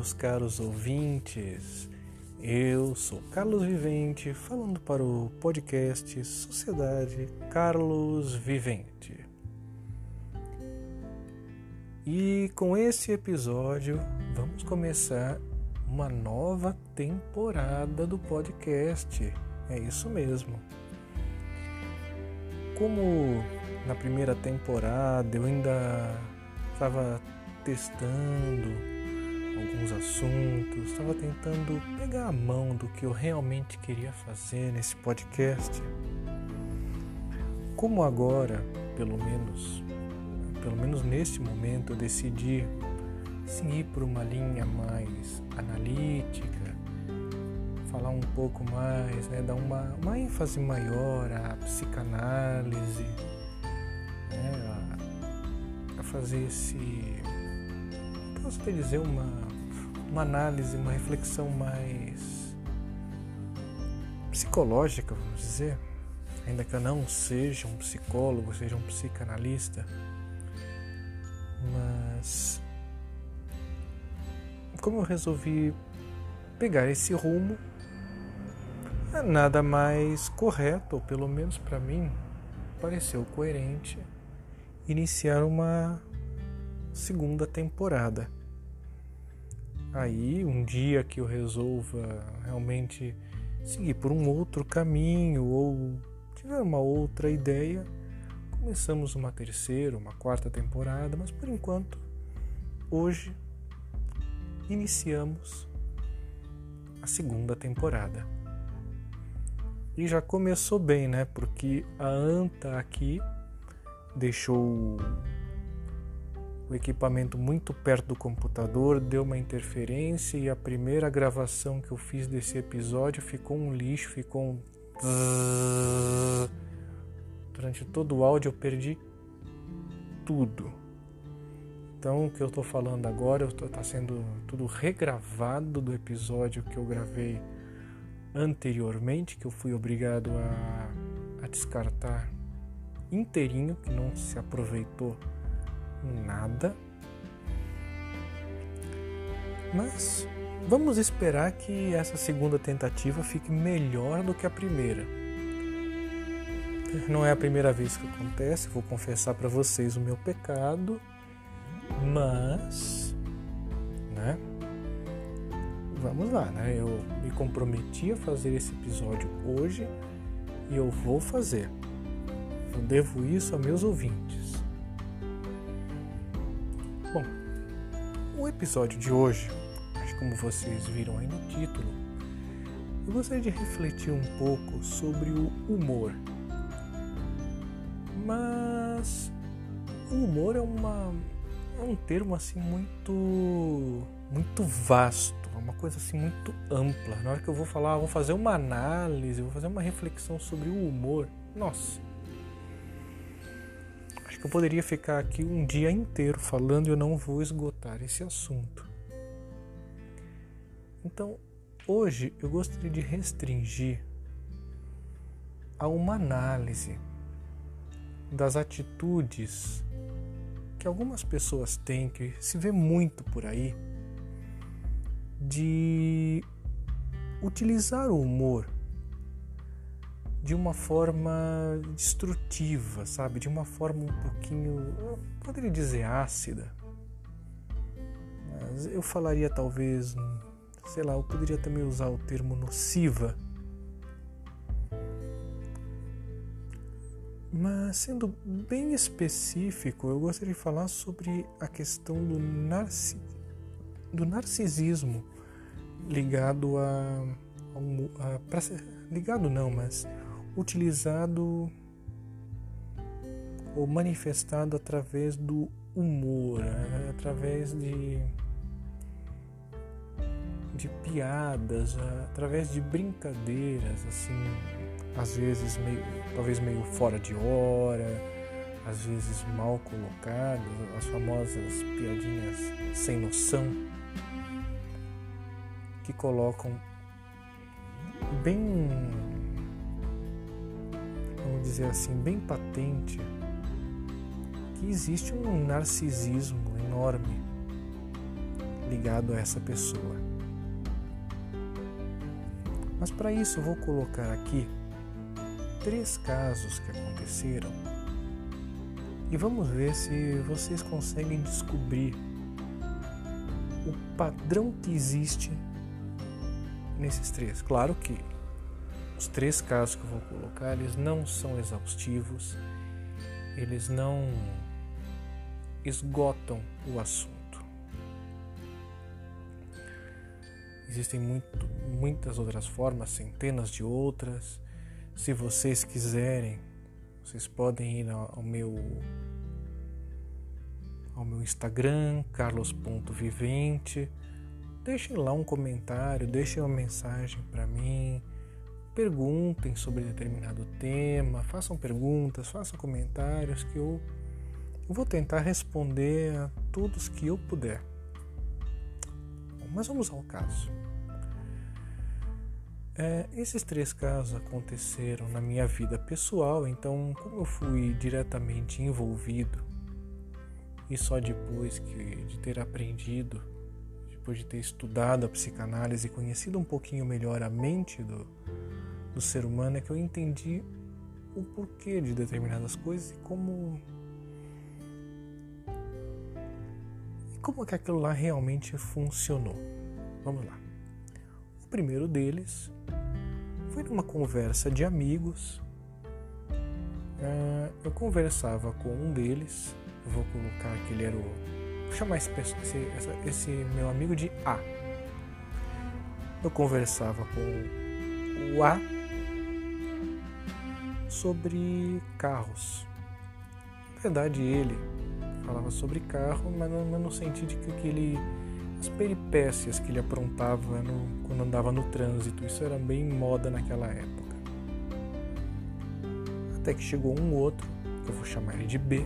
meus caros ouvintes. Eu sou Carlos Vivente, falando para o podcast Sociedade Carlos Vivente. E com esse episódio, vamos começar uma nova temporada do podcast. É isso mesmo. Como na primeira temporada eu ainda estava testando alguns assuntos, estava tentando pegar a mão do que eu realmente queria fazer nesse podcast. Como agora, pelo menos, pelo menos neste momento, eu decidi seguir por uma linha mais analítica, falar um pouco mais, né, dar uma, uma ênfase maior à psicanálise, né, a, a fazer esse posso dizer, uma, uma análise, uma reflexão mais psicológica, vamos dizer, ainda que eu não seja um psicólogo, seja um psicanalista, mas como eu resolvi pegar esse rumo, é nada mais correto, ou pelo menos para mim, pareceu coerente iniciar uma segunda temporada. Aí, um dia que eu resolva realmente seguir por um outro caminho ou tiver uma outra ideia, começamos uma terceira, uma quarta temporada, mas por enquanto, hoje, iniciamos a segunda temporada. E já começou bem, né? Porque a Anta aqui deixou o equipamento muito perto do computador, deu uma interferência e a primeira gravação que eu fiz desse episódio ficou um lixo, ficou um. Durante todo o áudio eu perdi tudo. Então o que eu estou falando agora está sendo tudo regravado do episódio que eu gravei anteriormente, que eu fui obrigado a, a descartar inteirinho, que não se aproveitou nada. Mas vamos esperar que essa segunda tentativa fique melhor do que a primeira. Não é a primeira vez que acontece, vou confessar para vocês o meu pecado, mas, né? Vamos lá, né? Eu me comprometi a fazer esse episódio hoje e eu vou fazer. Eu devo isso a meus ouvintes. O episódio de hoje, como vocês viram aí no título, eu gostaria de refletir um pouco sobre o humor. Mas o humor é uma é um termo assim muito muito vasto, é uma coisa assim muito ampla. Na hora que eu vou falar, vou fazer uma análise, vou fazer uma reflexão sobre o humor. Nossa, eu poderia ficar aqui um dia inteiro falando e eu não vou esgotar esse assunto. Então, hoje eu gostaria de restringir a uma análise das atitudes que algumas pessoas têm, que se vê muito por aí, de utilizar o humor de uma forma destrutiva, sabe? De uma forma um pouquinho, eu poderia dizer ácida. Mas eu falaria talvez, sei lá, eu poderia também usar o termo nociva. Mas sendo bem específico, eu gostaria de falar sobre a questão do, narci do narcisismo ligado a, a, a ligado não, mas utilizado ou manifestado através do humor, né? através de, de piadas, através de brincadeiras, assim, às vezes meio, talvez meio fora de hora, às vezes mal colocadas, as famosas piadinhas sem noção que colocam bem vamos dizer assim, bem patente que existe um narcisismo enorme ligado a essa pessoa. Mas para isso eu vou colocar aqui três casos que aconteceram e vamos ver se vocês conseguem descobrir o padrão que existe nesses três. Claro que os três casos que eu vou colocar, eles não são exaustivos, eles não esgotam o assunto. Existem muito, muitas outras formas, centenas de outras. Se vocês quiserem, vocês podem ir ao meu ao meu Instagram, carlos.vivente. Deixem lá um comentário, deixem uma mensagem para mim. Perguntem sobre determinado tema, façam perguntas, façam comentários que eu, vou tentar responder a todos que eu puder. Mas vamos ao caso. É, esses três casos aconteceram na minha vida pessoal, então, como eu fui diretamente envolvido e só depois que, de ter aprendido, depois de ter estudado a psicanálise e conhecido um pouquinho melhor a mente do, do ser humano, é que eu entendi o porquê de determinadas coisas e como e como que aquilo lá realmente funcionou. Vamos lá. O primeiro deles foi numa conversa de amigos. Uh, eu conversava com um deles eu vou colocar que ele era o. Vou chamar esse, esse, esse meu amigo de A. Eu conversava com o A sobre carros. Na verdade, ele falava sobre carro, mas no, sentido de que ele, as peripécias que ele aprontava no, quando andava no trânsito, isso era bem moda naquela época. Até que chegou um outro, que eu vou chamar ele de B,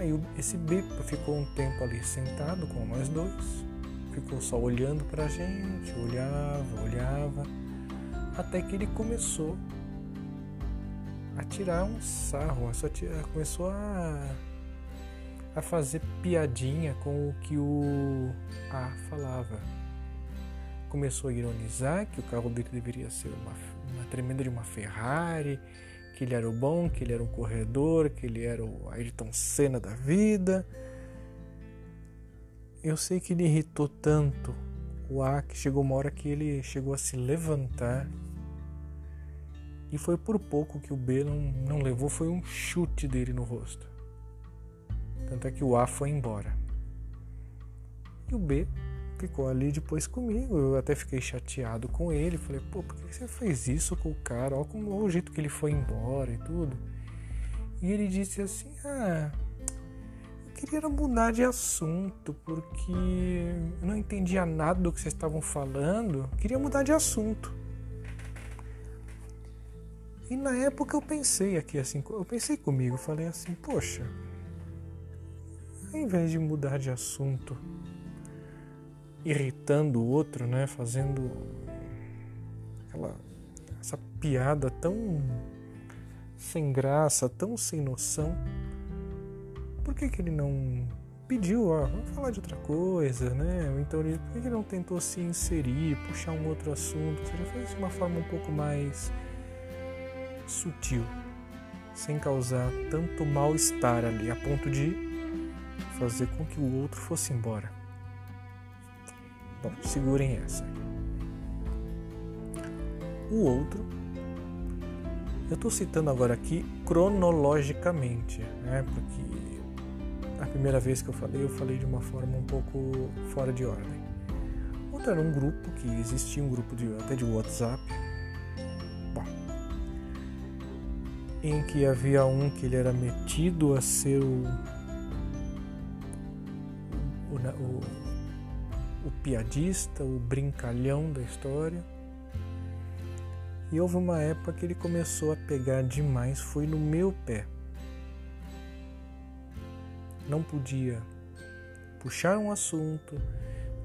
Aí esse bico ficou um tempo ali sentado com nós dois, ficou só olhando pra gente, olhava, olhava, até que ele começou a tirar um sarro, começou a, a fazer piadinha com o que o A falava. Começou a ironizar que o carro dele deveria ser uma, uma tremenda de uma Ferrari, que ele era o bom, que ele era um corredor, que ele era o Ayrton Senna da vida. Eu sei que ele irritou tanto o A que chegou uma hora que ele chegou a se levantar. E foi por pouco que o B não, não levou, foi um chute dele no rosto. Tanto é que o A foi embora. E o B ficou ali depois comigo. Eu até fiquei chateado com ele. Falei, pô, por que você fez isso com o cara? Olha como o jeito que ele foi embora e tudo. E ele disse assim: Ah, eu queria mudar de assunto porque eu não entendia nada do que vocês estavam falando. Queria mudar de assunto. E na época eu pensei aqui assim, eu pensei comigo, falei assim, poxa, ao invés de mudar de assunto, irritando o outro, né? Fazendo aquela essa piada tão sem graça, tão sem noção. Por que, que ele não pediu, ó, vamos falar de outra coisa, né? Ou então ele, por que, que ele não tentou se inserir, puxar um outro assunto? Você já fez de uma forma um pouco mais sutil, sem causar tanto mal-estar ali, a ponto de fazer com que o outro fosse embora. Bom, segurem essa. O outro, eu estou citando agora aqui cronologicamente, né? Porque a primeira vez que eu falei, eu falei de uma forma um pouco fora de ordem. Outro era um grupo que existia um grupo de, até de WhatsApp, em que havia um que ele era metido a ser o, o, o o piadista, o brincalhão da história. E houve uma época que ele começou a pegar demais, foi no meu pé. Não podia puxar um assunto,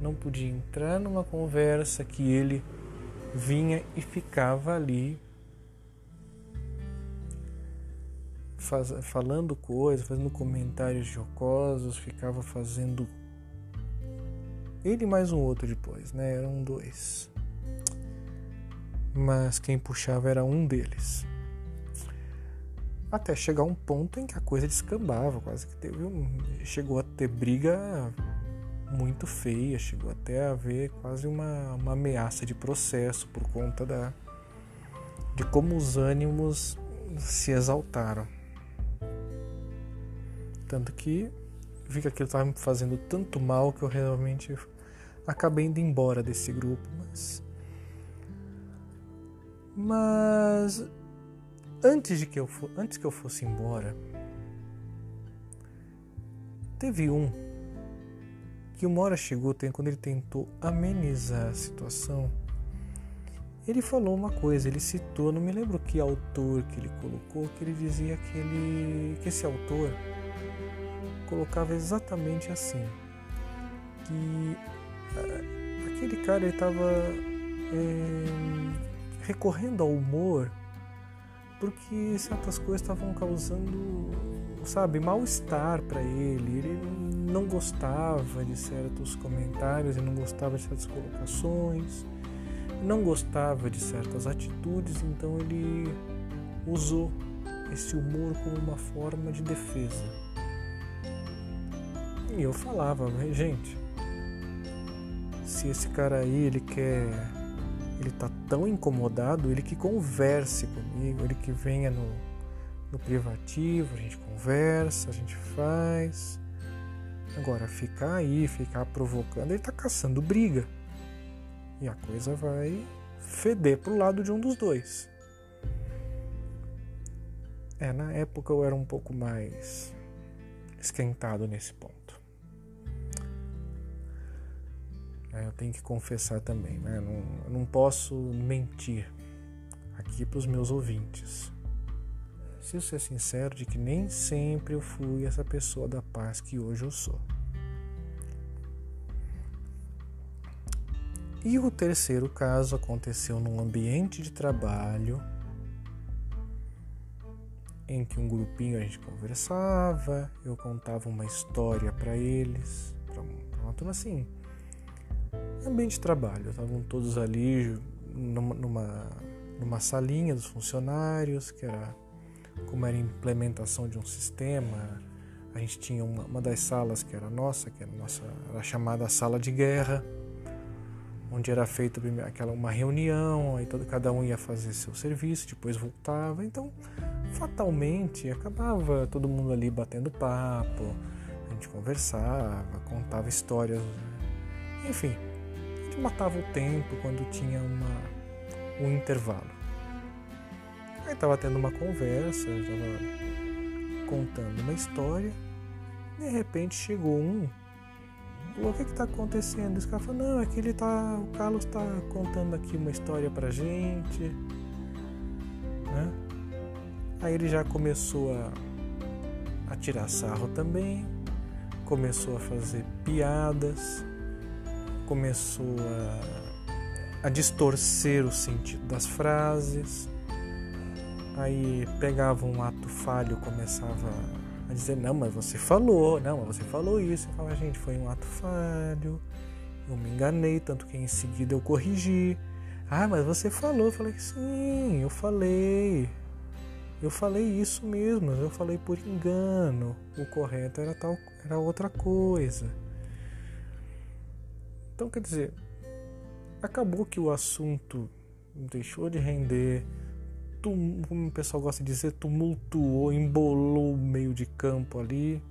não podia entrar numa conversa que ele vinha e ficava ali faz, falando coisas, fazendo comentários jocosos, ficava fazendo Ele mais um outro depois, né? Eram dois. Mas quem puxava era um deles. Até chegar um ponto em que a coisa descambava, quase que teve um. Chegou a ter briga muito feia, chegou até a haver quase uma, uma ameaça de processo por conta da, de como os ânimos se exaltaram. Tanto que vi que aquilo estava me fazendo tanto mal que eu realmente acabei indo embora desse grupo, mas mas antes de que eu antes que eu fosse embora, teve um que uma hora chegou, tem quando ele tentou amenizar a situação, ele falou uma coisa, ele citou, não me lembro que autor que ele colocou, que ele dizia que ele que esse autor colocava exatamente assim, que aquele cara estava é, recorrendo ao humor porque certas coisas estavam causando, sabe, mal-estar para ele. Ele não gostava de certos comentários, ele não gostava de certas colocações, não gostava de certas atitudes, então ele usou esse humor como uma forma de defesa. E eu falava, gente, se esse cara aí ele quer ele tá tão incomodado, ele que converse comigo, ele que venha no, no privativo, a gente conversa, a gente faz. Agora, ficar aí, ficar provocando, ele tá caçando briga. E a coisa vai feder pro lado de um dos dois. É, na época eu era um pouco mais esquentado nesse ponto. Eu tenho que confessar também, né? Não, não posso mentir aqui para os meus ouvintes. Se eu ser sincero de que nem sempre eu fui essa pessoa da paz que hoje eu sou. E o terceiro caso aconteceu num ambiente de trabalho em que um grupinho a gente conversava, eu contava uma história para eles, para uma turma assim, ambiente de trabalho. Estavam todos ali numa, numa, numa salinha dos funcionários, que era como era a implementação de um sistema. A gente tinha uma, uma das salas que era nossa, que era nossa, era chamada sala de guerra, onde era feita aquela uma reunião, aí todo, cada um ia fazer seu serviço, depois voltava. Então, fatalmente, acabava todo mundo ali batendo papo, a gente conversava, contava histórias, enfim, que matava o tempo quando tinha uma, um intervalo. Aí estava tendo uma conversa, estava contando uma história, de repente chegou um, falou, o que está acontecendo? Esse cara falou, não, é que ele tá. O Carlos está contando aqui uma história pra gente. Né? Aí ele já começou a, a tirar sarro também, começou a fazer piadas começou a, a distorcer o sentido das frases. Aí pegava um ato falho, começava a dizer: Não, mas você falou, não, mas você falou isso. Eu falava: Gente, foi um ato falho, eu me enganei, tanto que em seguida eu corrigi. Ah, mas você falou. Eu falei: Sim, eu falei. Eu falei isso mesmo, eu falei por engano. O correto era tal, era outra coisa. Então, quer dizer, acabou que o assunto deixou de render, tum, como o pessoal gosta de dizer, tumultuou, embolou o meio de campo ali.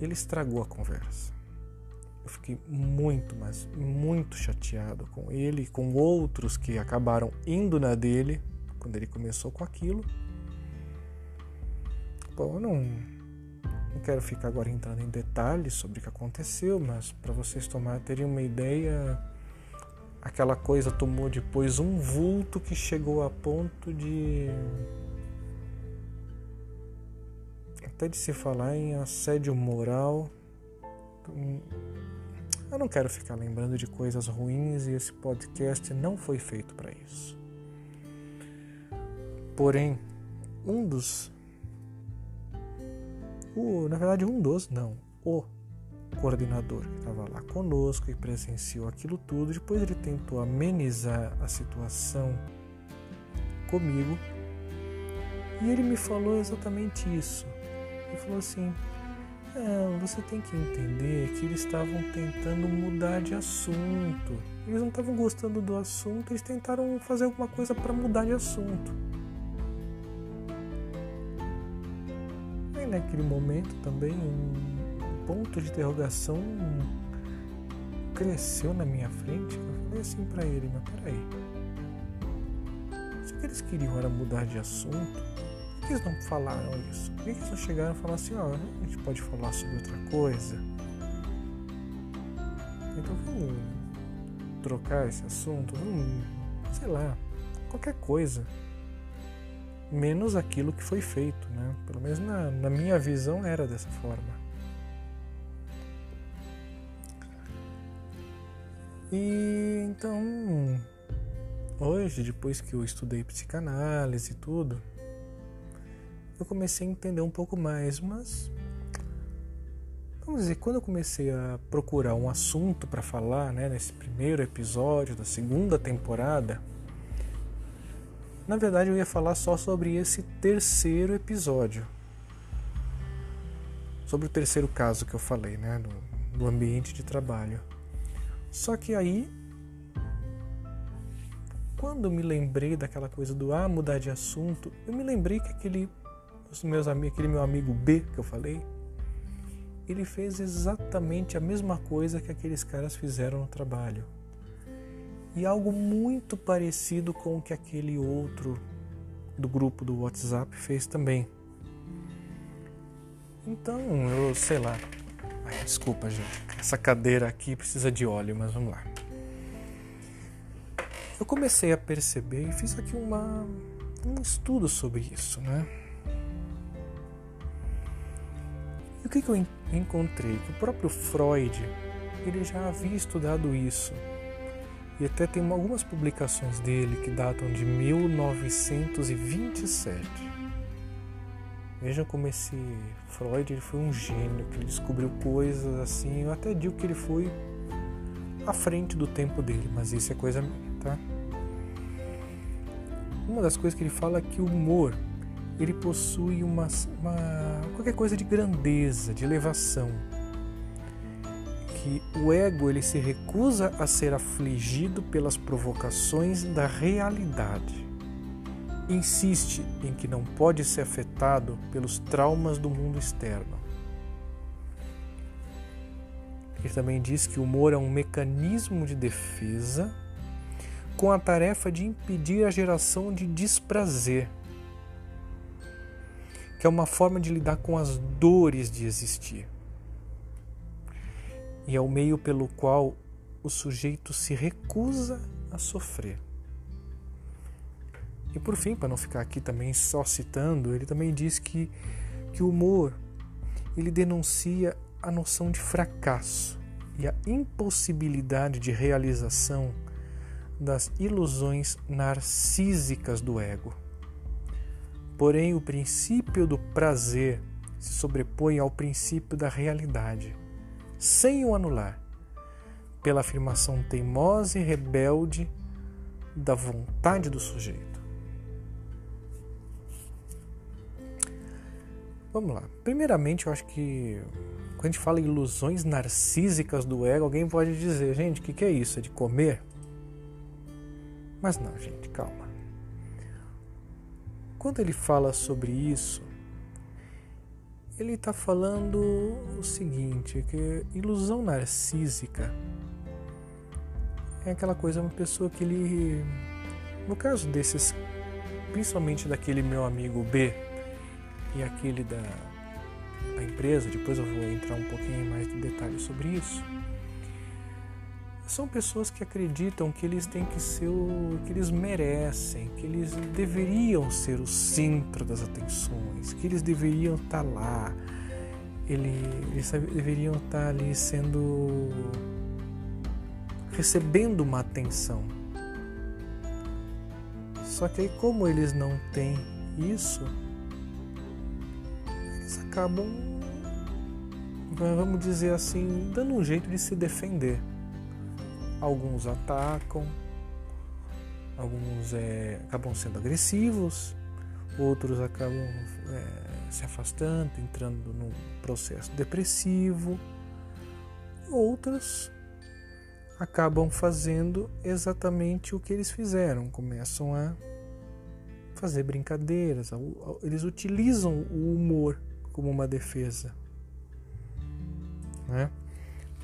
Ele estragou a conversa. Eu fiquei muito, mas muito chateado com ele e com outros que acabaram indo na dele quando ele começou com aquilo. Bom, eu não não quero ficar agora entrando em detalhes sobre o que aconteceu, mas para vocês tomar, terem uma ideia, aquela coisa tomou depois um vulto que chegou a ponto de até de se falar em assédio moral. Eu não quero ficar lembrando de coisas ruins e esse podcast não foi feito para isso. Porém, um dos o, na verdade, um dos, não, o coordenador que estava lá conosco e presenciou aquilo tudo. Depois ele tentou amenizar a situação comigo e ele me falou exatamente isso. Ele falou assim: não, você tem que entender que eles estavam tentando mudar de assunto. Eles não estavam gostando do assunto, eles tentaram fazer alguma coisa para mudar de assunto. Naquele momento também um ponto de interrogação cresceu na minha frente. Eu falei assim para ele, mas peraí. Se eles queriam era mudar de assunto, que eles não falaram isso? Por que eles não chegaram e falaram assim, ó, oh, a gente pode falar sobre outra coisa? Então vamos trocar esse assunto, vamos, sei lá, qualquer coisa. Menos aquilo que foi feito, né? Pelo menos na, na minha visão era dessa forma. E então, hoje, depois que eu estudei psicanálise e tudo, eu comecei a entender um pouco mais, mas vamos dizer, quando eu comecei a procurar um assunto para falar, né, nesse primeiro episódio da segunda temporada, na verdade eu ia falar só sobre esse terceiro episódio. Sobre o terceiro caso que eu falei, né, do, ambiente de trabalho. Só que aí quando me lembrei daquela coisa do ah, mudar de assunto, eu me lembrei que aquele os meus amigos, aquele meu amigo B que eu falei, ele fez exatamente a mesma coisa que aqueles caras fizeram no trabalho. E algo muito parecido com o que aquele outro do grupo do WhatsApp fez também. Então, eu sei lá. Ai, desculpa, gente. Essa cadeira aqui precisa de óleo, mas vamos lá. Eu comecei a perceber e fiz aqui uma, um estudo sobre isso, né? o que, que eu encontrei? Que o próprio Freud ele já havia estudado isso. E até tem algumas publicações dele que datam de 1927. Vejam como esse Freud ele foi um gênio, que ele descobriu coisas assim. Eu até digo que ele foi à frente do tempo dele, mas isso é coisa minha, tá? Uma das coisas que ele fala é que o humor ele possui uma, uma qualquer coisa de grandeza, de elevação. Que o ego ele se recusa a ser afligido pelas provocações da realidade. Insiste em que não pode ser afetado pelos traumas do mundo externo. Ele também diz que o humor é um mecanismo de defesa com a tarefa de impedir a geração de desprazer que é uma forma de lidar com as dores de existir. E é o meio pelo qual o sujeito se recusa a sofrer. E por fim, para não ficar aqui também só citando, ele também diz que, que o humor ele denuncia a noção de fracasso e a impossibilidade de realização das ilusões narcísicas do ego. Porém, o princípio do prazer se sobrepõe ao princípio da realidade, sem o anular, pela afirmação teimosa e rebelde da vontade do sujeito. Vamos lá. Primeiramente, eu acho que quando a gente fala ilusões narcísicas do ego, alguém pode dizer, gente, o que, que é isso? É de comer? Mas não, gente, calma. Quando ele fala sobre isso, ele está falando o seguinte, que ilusão narcísica. É aquela coisa, uma pessoa que ele, no caso desses, principalmente daquele meu amigo B e aquele da, da empresa, depois eu vou entrar um pouquinho mais de detalhes sobre isso são pessoas que acreditam que eles têm que ser o que eles merecem, que eles deveriam ser o centro das atenções, que eles deveriam estar lá, eles deveriam estar ali sendo recebendo uma atenção. Só que aí como eles não têm isso, eles acabam vamos dizer assim, dando um jeito de se defender. Alguns atacam, alguns é, acabam sendo agressivos, outros acabam é, se afastando, entrando num processo depressivo, outros acabam fazendo exatamente o que eles fizeram, começam a fazer brincadeiras, eles utilizam o humor como uma defesa. Né?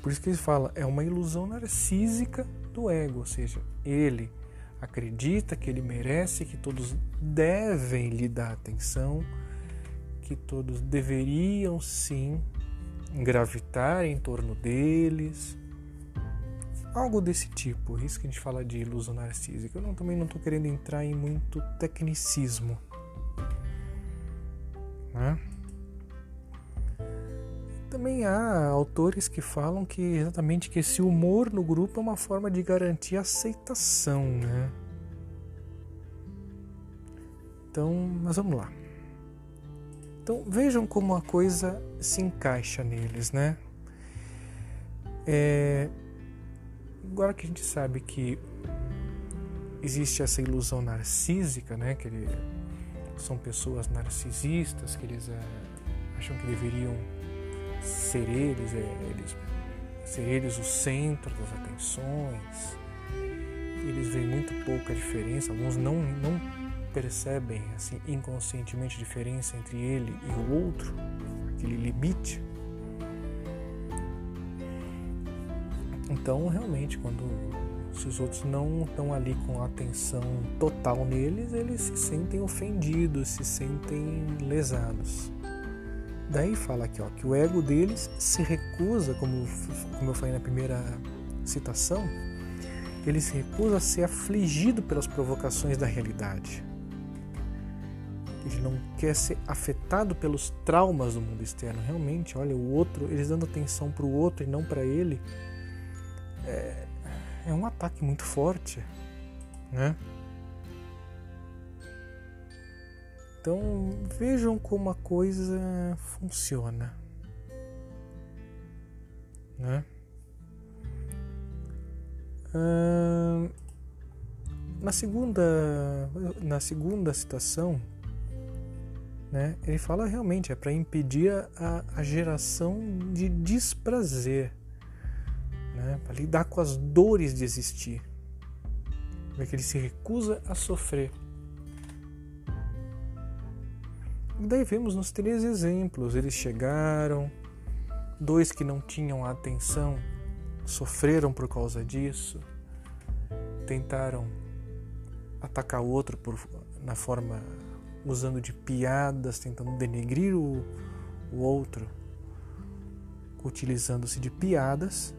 Por isso que ele fala, é uma ilusão narcísica do ego, ou seja, ele acredita que ele merece, que todos devem lhe dar atenção, que todos deveriam sim gravitar em torno deles. Algo desse tipo, isso que a gente fala de ilusão narcísica. Eu não, também não estou querendo entrar em muito tecnicismo. Né? Também há autores que falam que exatamente que esse humor no grupo é uma forma de garantir aceitação, né? Então, mas vamos lá. Então vejam como a coisa se encaixa neles, né? É, agora que a gente sabe que existe essa ilusão narcísica, né? Que ele, são pessoas narcisistas, que eles é, acham que deveriam ser eles, é, eles, ser eles o centro das atenções. Eles veem muito pouca diferença, alguns não, não percebem assim inconscientemente a diferença entre ele e o outro, aquele limite. Então, realmente, quando se os outros não estão ali com atenção total neles, eles se sentem ofendidos, se sentem lesados. Daí fala aqui ó, que o ego deles se recusa, como, como eu falei na primeira citação, ele se recusa a ser afligido pelas provocações da realidade. Ele não quer ser afetado pelos traumas do mundo externo. Realmente, olha, o outro, eles dando atenção para o outro e não para ele, é, é um ataque muito forte, né? Então vejam como a coisa funciona. Né? Ah, na segunda na segunda citação né, ele fala realmente é para impedir a, a, geração de desprazer né, para lidar com as dores de existir porque ele se recusa a sofrer Daí vemos nos três exemplos: eles chegaram, dois que não tinham atenção sofreram por causa disso, tentaram atacar o outro por, na forma usando de piadas, tentando denegrir o, o outro, utilizando-se de piadas,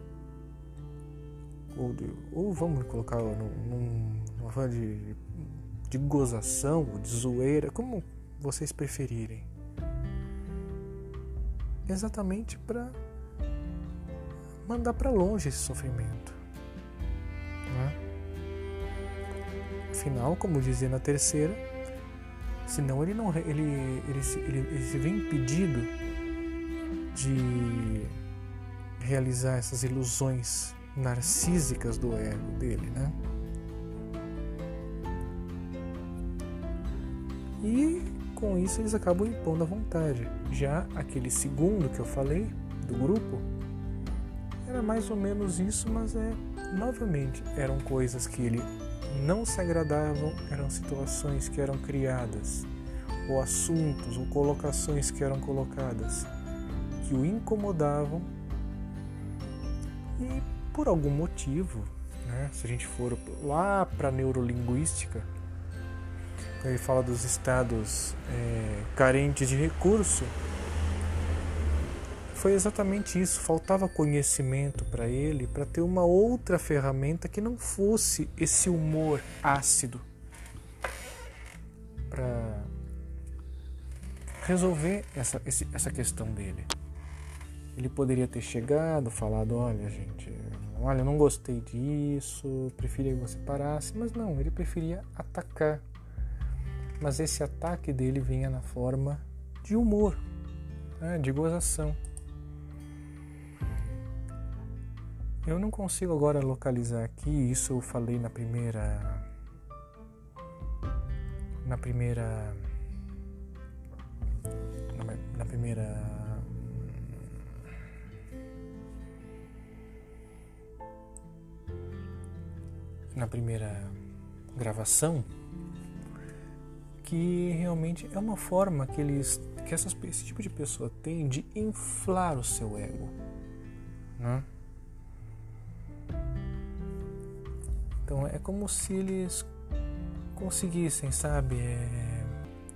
ou, de, ou vamos colocar num, numa forma de, de gozação, de zoeira, como vocês preferirem. Exatamente para mandar para longe esse sofrimento. Né? Afinal, como dizia na terceira, senão ele não ele, ele, ele, ele se vê impedido de realizar essas ilusões narcísicas do ego dele, né? E com isso eles acabam impondo a vontade. Já aquele segundo que eu falei, do grupo, era mais ou menos isso, mas é novamente eram coisas que ele não se agradavam, eram situações que eram criadas, ou assuntos, ou colocações que eram colocadas que o incomodavam e por algum motivo, né, se a gente for lá para neurolinguística, ele fala dos estados é, carentes de recurso, foi exatamente isso. Faltava conhecimento para ele para ter uma outra ferramenta que não fosse esse humor ácido para resolver essa, essa questão dele. Ele poderia ter chegado, falado: Olha, gente, olha, não gostei disso, preferia que você parasse, mas não, ele preferia atacar mas esse ataque dele vinha na forma de humor, né, de gozação. Eu não consigo agora localizar aqui, isso eu falei na primeira. Na primeira. Na, primeira. Na primeira gravação, que realmente é uma forma que eles que essas, esse tipo de pessoa tem de inflar o seu ego, né? Então é como se eles conseguissem, sabe? É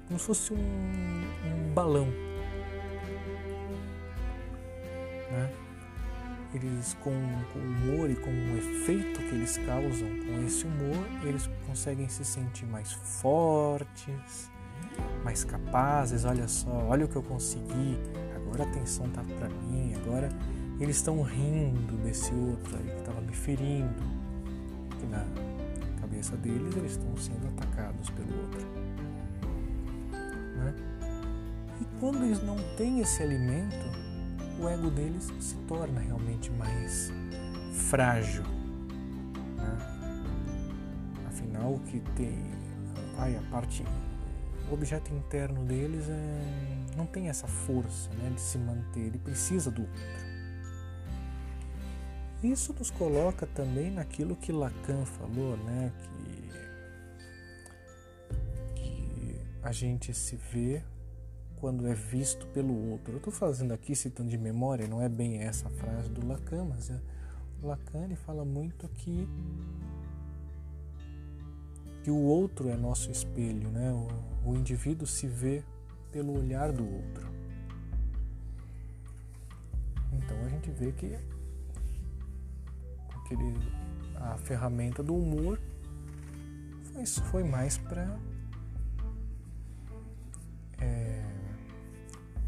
como se fosse um, um balão. Né? Eles, com, com o humor e com o efeito que eles causam com esse humor, eles conseguem se sentir mais fortes, mais capazes. Olha só, olha o que eu consegui. Agora a atenção tá para mim. Agora eles estão rindo desse outro aí que estava me ferindo que na cabeça deles eles estão sendo atacados pelo outro. Né? E quando eles não têm esse alimento, o ego deles se torna realmente mais frágil. Né? Afinal, o que tem ai, a parte, o objeto interno deles é, não tem essa força né, de se manter, ele precisa do outro. Isso nos coloca também naquilo que Lacan falou, né? Que, que a gente se vê quando é visto pelo outro. Eu estou fazendo aqui citando de memória, não é bem essa frase do Lacan, mas é, o Lacan ele fala muito que que o outro é nosso espelho, né? O, o indivíduo se vê pelo olhar do outro. Então a gente vê que aquele, a ferramenta do humor foi, foi mais para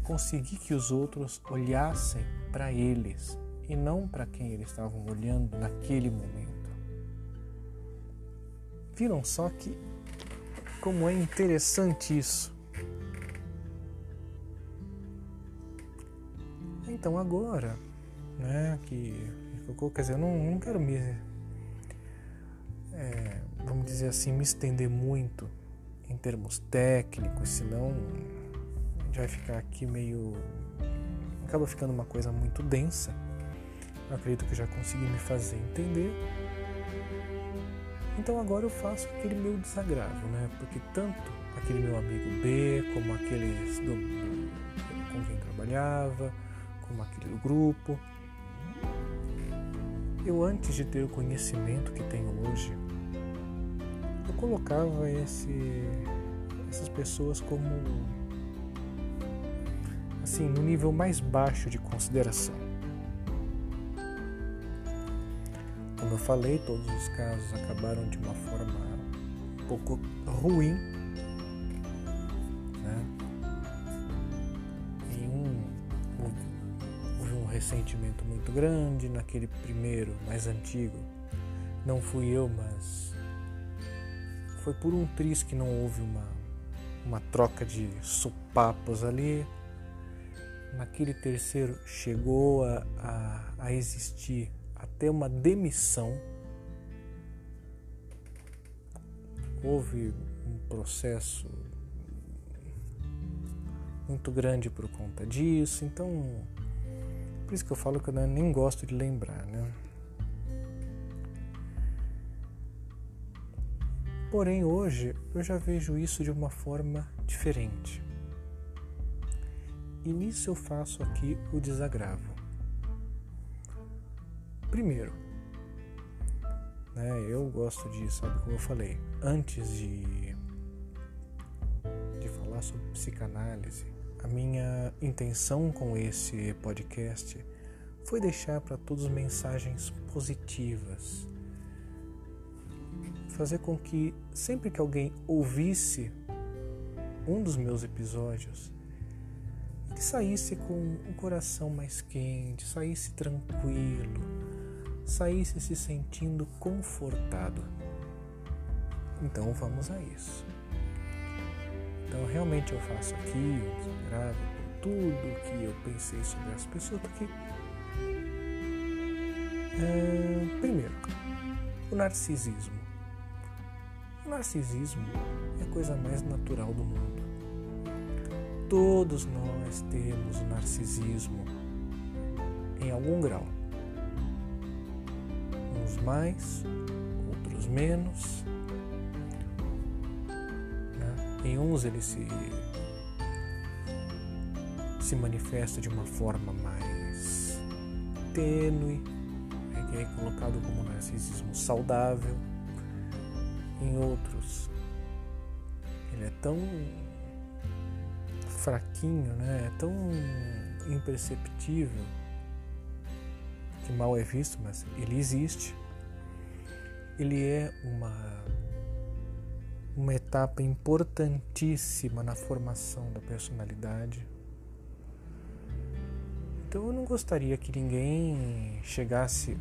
conseguir que os outros olhassem para eles e não para quem eles estavam olhando naquele momento. Viram só que como é interessante isso. Então agora, né, que Quer dizer, eu não, não quero me. É, vamos dizer assim, me estender muito em termos técnicos, senão vai ficar aqui meio. acaba ficando uma coisa muito densa. Eu acredito que já consegui me fazer entender. Então agora eu faço aquele meu desagravo, né? Porque tanto aquele meu amigo B, como aqueles do, com quem trabalhava, como aquele do grupo, eu, antes de ter o conhecimento que tenho hoje, eu colocava esse, essas pessoas como assim, no nível mais baixo de consideração. Como eu falei, todos os casos acabaram de uma forma um pouco ruim ressentimento muito grande naquele primeiro, mais antigo. Não fui eu, mas foi por um triz que não houve uma, uma troca de supapos ali. Naquele terceiro chegou a, a, a existir até uma demissão. Houve um processo muito grande por conta disso, então por isso que eu falo que eu nem gosto de lembrar, né? Porém, hoje eu já vejo isso de uma forma diferente. E nisso eu faço aqui o desagravo. Primeiro, né, eu gosto de, sabe como eu falei, antes de, de falar sobre psicanálise, a minha intenção com esse podcast foi deixar para todos mensagens positivas. Fazer com que sempre que alguém ouvisse um dos meus episódios, ele saísse com um coração mais quente, saísse tranquilo, saísse se sentindo confortado. Então vamos a isso. Então realmente eu faço aqui, eu gravo tudo que eu pensei sobre as pessoas, porque É, primeiro, o narcisismo. O narcisismo é a coisa mais natural do mundo. Todos nós temos narcisismo em algum grau. Uns mais, outros menos. Né? Em uns ele se, se manifesta de uma forma mais tênue, né? que é colocado como narcisismo saudável. Em outros, ele é tão fraquinho, né? é tão imperceptível que mal é visto, mas ele existe. Ele é uma uma etapa importantíssima na formação da personalidade. Então eu não gostaria que ninguém chegasse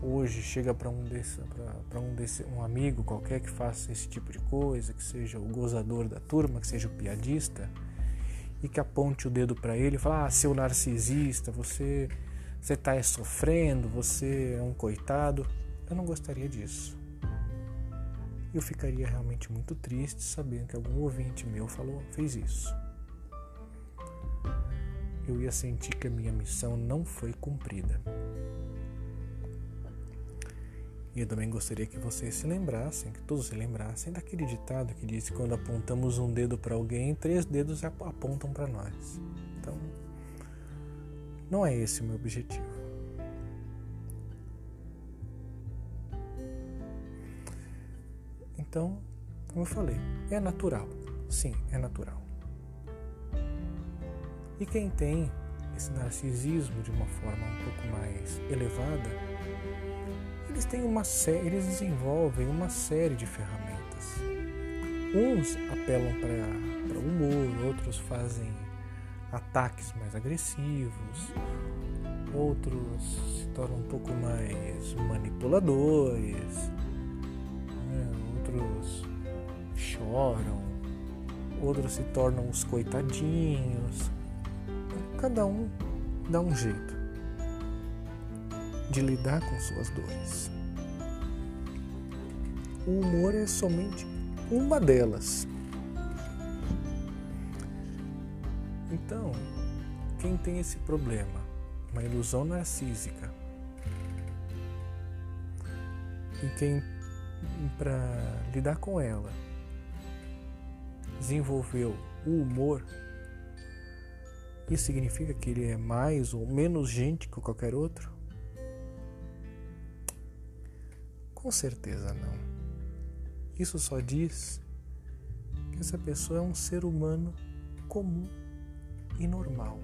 hoje, chega para um desse, para um desse, um amigo qualquer que faça esse tipo de coisa, que seja o gozador da turma, que seja o piadista, e que aponte o dedo para ele e fale: "Ah, seu narcisista, você você está sofrendo, você é um coitado. Eu não gostaria disso. Eu ficaria realmente muito triste sabendo que algum ouvinte meu falou, fez isso. Eu ia sentir que a minha missão não foi cumprida. E eu também gostaria que vocês se lembrassem, que todos se lembrassem daquele ditado que diz que quando apontamos um dedo para alguém, três dedos apontam para nós. Então, não é esse o meu objetivo. Então, como eu falei, é natural. Sim, é natural. E quem tem esse narcisismo de uma forma um pouco mais elevada, eles têm uma série, eles desenvolvem uma série de ferramentas. Uns apelam para o humor, outros fazem ataques mais agressivos, outros se tornam um pouco mais manipuladores, né? outros choram, outros se tornam os coitadinhos. Cada um dá um jeito de lidar com suas dores. O humor é somente uma delas. Então, quem tem esse problema, uma ilusão narcísica, e quem, para lidar com ela, desenvolveu o humor, isso significa que ele é mais ou menos gente que qualquer outro? Com certeza não. Isso só diz que essa pessoa é um ser humano comum e normal.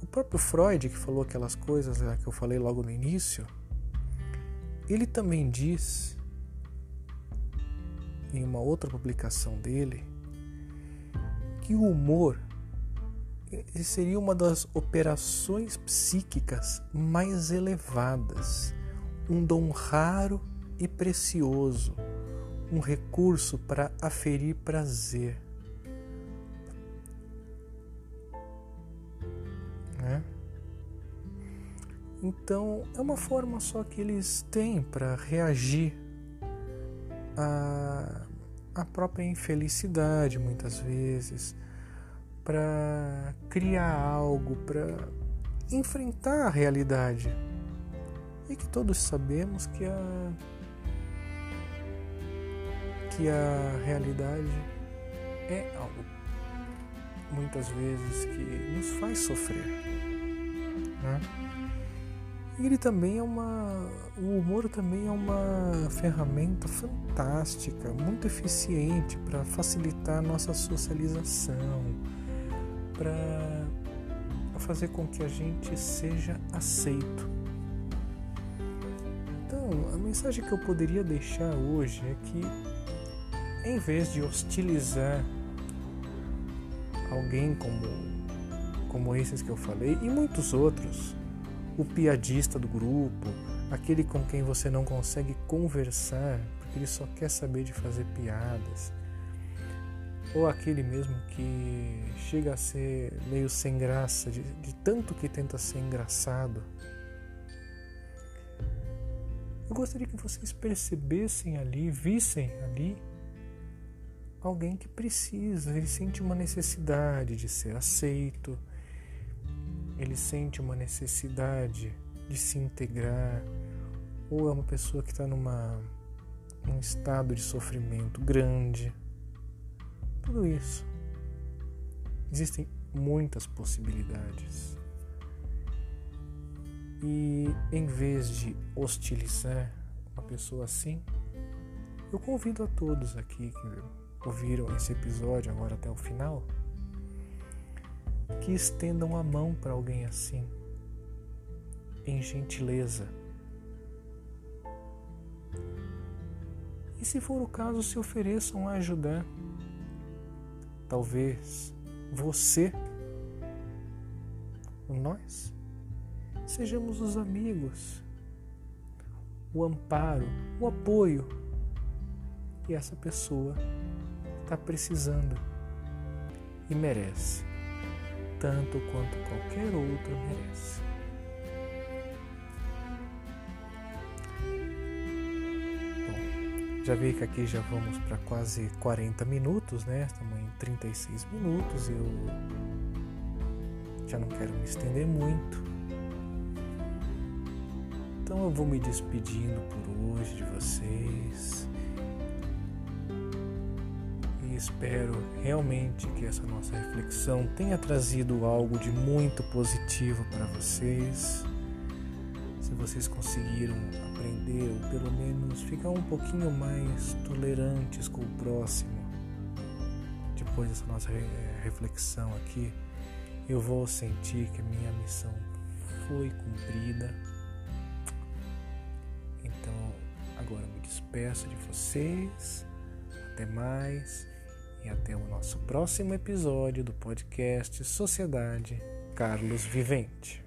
O próprio Freud, que falou aquelas coisas né, que eu falei logo no início, ele também diz, em uma outra publicação dele, que o humor seria uma das operações psíquicas mais elevadas, um dom raro e precioso, um recurso para aferir prazer. Né? Então é uma forma só que eles têm para reagir à, à própria infelicidade, muitas vezes, para criar algo, para enfrentar a realidade. E que todos sabemos que a, que a realidade é algo muitas vezes que nos faz sofrer. Né? Ele também é uma. O humor também é uma ferramenta fantástica, muito eficiente para facilitar a nossa socialização, para fazer com que a gente seja aceito. Então, a mensagem que eu poderia deixar hoje é que, em vez de hostilizar alguém como, como esses que eu falei e muitos outros. O piadista do grupo, aquele com quem você não consegue conversar porque ele só quer saber de fazer piadas. Ou aquele mesmo que chega a ser meio sem graça, de, de tanto que tenta ser engraçado. Eu gostaria que vocês percebessem ali, vissem ali alguém que precisa, ele sente uma necessidade de ser aceito, ele sente uma necessidade de se integrar, ou é uma pessoa que está numa num estado de sofrimento grande. Tudo isso. Existem muitas possibilidades. E em vez de hostilizar uma pessoa assim, eu convido a todos aqui que ouviram esse episódio agora até o final que estendam a mão para alguém assim, em gentileza. E se for o caso, se ofereçam a ajudar. Talvez você, nós, sejamos os amigos, o amparo, o apoio que essa pessoa está precisando e merece, tanto quanto qualquer outro merece. Já vi que aqui já vamos para quase 40 minutos, né? Estamos em 36 minutos. Eu já não quero me estender muito. Então eu vou me despedindo por hoje de vocês. E espero realmente que essa nossa reflexão tenha trazido algo de muito positivo para vocês. Se vocês conseguiram aprender ou pelo menos ficar um pouquinho mais tolerantes com o próximo, depois dessa nossa reflexão aqui, eu vou sentir que a minha missão foi cumprida despeço de vocês. Até mais e até o nosso próximo episódio do podcast Sociedade Carlos Vivente.